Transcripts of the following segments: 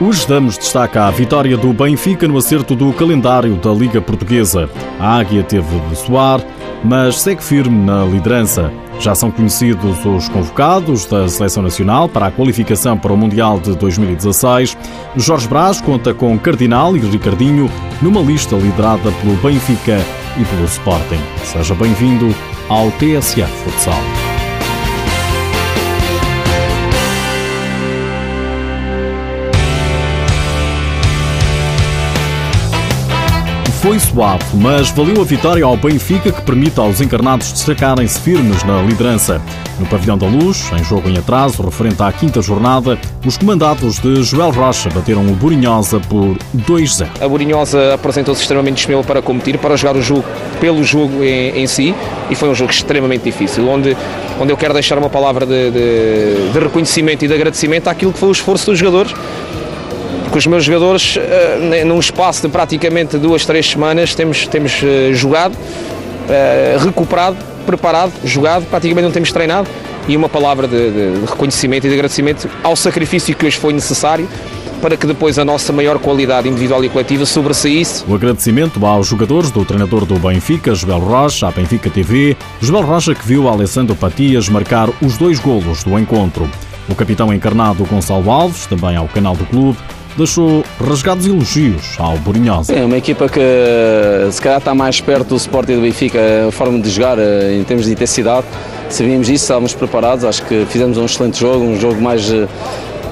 Os damos destaca a vitória do Benfica no acerto do calendário da Liga Portuguesa. A Águia teve de soar, mas segue firme na liderança. Já são conhecidos os convocados da Seleção Nacional para a qualificação para o Mundial de 2016. Jorge Brás conta com Cardinal e Ricardinho numa lista liderada pelo Benfica e pelo Sporting. Seja bem-vindo ao TSF Futsal. Foi suave, mas valeu a vitória ao Benfica que permite aos encarnados destacarem-se firmes na liderança. No Pavilhão da Luz, em jogo em atraso, referente à quinta jornada, os comandados de Joel Rocha bateram o Burinhosa por 2-0. A Burinhosa apresentou-se extremamente disponível para competir, para jogar o jogo pelo jogo em, em, si, e foi um jogo extremamente difícil, onde, onde eu quero deixar uma palavra de, de, de reconhecimento e de agradecimento àquilo que foi o esforço dos jogadores, com os meus jogadores, uh, num espaço de praticamente duas, três semanas, temos, temos uh, jogado, uh, recuperado, preparado, jogado, praticamente não temos treinado e uma palavra de, de, reconhecimento e de agradecimento ao sacrifício que hoje foi necessário para que depois a nossa maior qualidade individual e coletiva sobressaísse. O agradecimento aos jogadores do treinador do Benfica, Joel Rocha, à Benfica TV, Joel Rocha que viu Alessandro Patias marcar os dois golos do encontro. O capitão encarnado Gonçalo Alves, também ao canal do clube, deixou rasgados elogios ao Borinhosa. É uma equipa que se calhar está mais perto do Sporting do Benfica, a forma de jogar eh, em termos de intensidade. Sabíamos isso, estávamos preparados, acho que fizemos um excelente jogo, um jogo mais eh,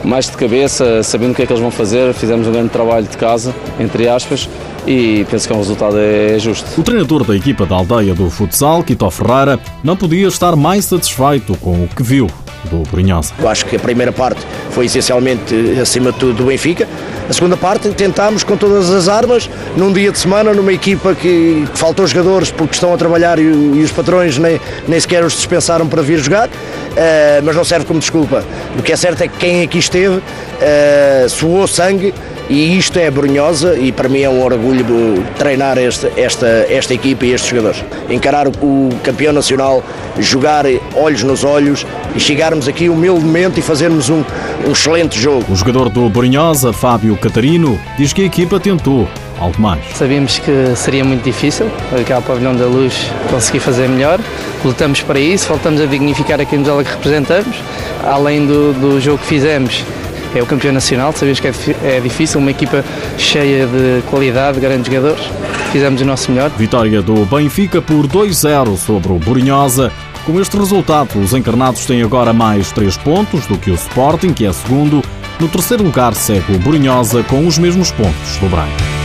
mais de cabeça, sabendo o que é que eles vão fazer, fizemos um grande trabalho de casa, entre aspas, e penso que o resultado é justo. O treinador da equipa da aldeia do futsal, Quito Ferreira, não podia estar mais satisfeito com o que viu do Brunhosa. Eu acho que a primeira parte foi essencialmente, acima de tudo, do Benfica. A segunda parte tentámos com todas as armas, num dia de semana, numa equipa que faltou jogadores porque estão a trabalhar e, e os patrões nem, nem sequer os dispensaram para vir jogar, uh, mas não serve como desculpa. O que é certo é que quem aqui esteve uh, suou sangue e isto é Brunhosa e para mim é um orgulho treinar esta, esta, esta equipa e estes jogadores. Encarar o campeão nacional, jogar olhos nos olhos e chegarmos aqui humildemente e fazermos um, um excelente jogo. O jogador do Brunhosa, Fábio Catarino, diz que a equipa tentou algo mais. Sabíamos que seria muito difícil, aquele pavilhão da luz, conseguir fazer melhor. Lutamos para isso, voltamos a dignificar a camisola que representamos. Além do, do jogo que fizemos, é o campeão nacional, sabes que é, é difícil, uma equipa cheia de qualidade, grandes jogadores. Fizemos o nosso melhor. Vitória do Benfica por 2-0 sobre o Burinhosa. Com este resultado, os encarnados têm agora mais 3 pontos do que o Sporting, que é segundo. No terceiro lugar segue o Burinhosa com os mesmos pontos do Branco.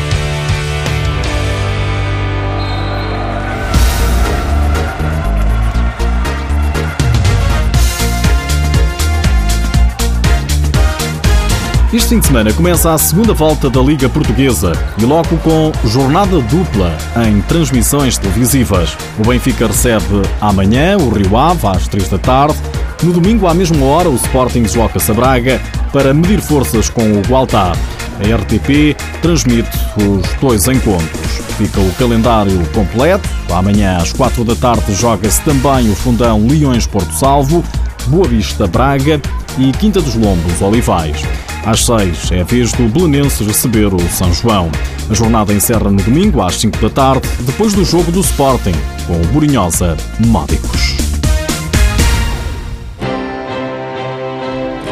Este fim de semana começa a segunda volta da Liga Portuguesa e logo com jornada dupla em transmissões televisivas. O Benfica recebe amanhã o Rio Ave às 3 da tarde. No domingo, à mesma hora, o Sporting desloca-se a Braga para medir forças com o Gualtar. A RTP transmite os dois encontros. Fica o calendário completo. Amanhã às 4 da tarde joga-se também o fundão Leões Porto Salvo, Boa Vista Braga e Quinta dos Lombos Olivais. Às seis é a vez do Belenenses receber o São João. A jornada encerra no domingo às 5 da tarde, depois do jogo do Sporting, com o Burinhosa Módicos.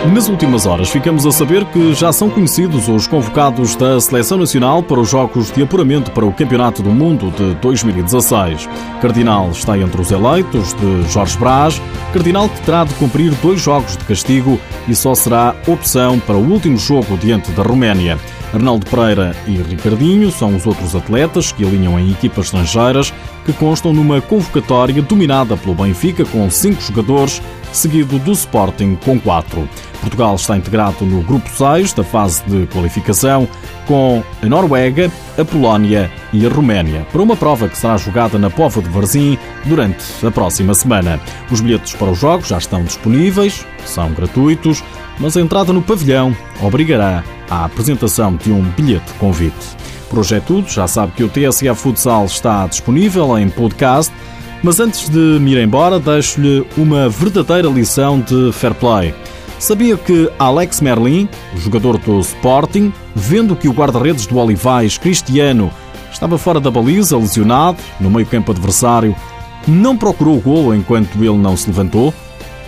Nas últimas horas ficamos a saber que já são conhecidos os convocados da Seleção Nacional para os Jogos de Apuramento para o Campeonato do Mundo de 2016. Cardinal está entre os eleitos de Jorge Brás, Cardinal que terá de cumprir dois jogos de castigo e só será opção para o último jogo diante da Roménia. Arnaldo Pereira e Ricardinho são os outros atletas que alinham em equipas estrangeiras que constam numa convocatória dominada pelo Benfica com cinco jogadores, seguido do Sporting com quatro. Portugal está integrado no grupo 6 da fase de qualificação com a Noruega, a Polónia e a Roménia, para uma prova que será jogada na Pova de Varzim durante a próxima semana. Os bilhetes para os jogos já estão disponíveis, são gratuitos, mas a entrada no pavilhão obrigará à apresentação de um bilhete de convite. Por hoje é tudo, já sabe que o TSF Futsal está disponível em podcast, mas antes de me ir embora, deixo-lhe uma verdadeira lição de fair play. Sabia que Alex Merlin, jogador do Sporting, vendo que o guarda-redes do Olivais, Cristiano, estava fora da baliza, lesionado, no meio-campo adversário, não procurou o golo enquanto ele não se levantou?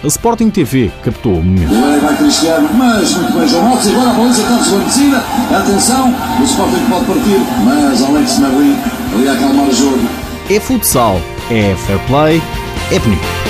A Sporting TV captou o momento. Vai Cristiano, mas muito bem, João agora a baliza está desvanecida. Atenção, o Sporting pode partir, mas Alex Merlin ali a acalmar o jogo. É futsal, é fair play, é bonito.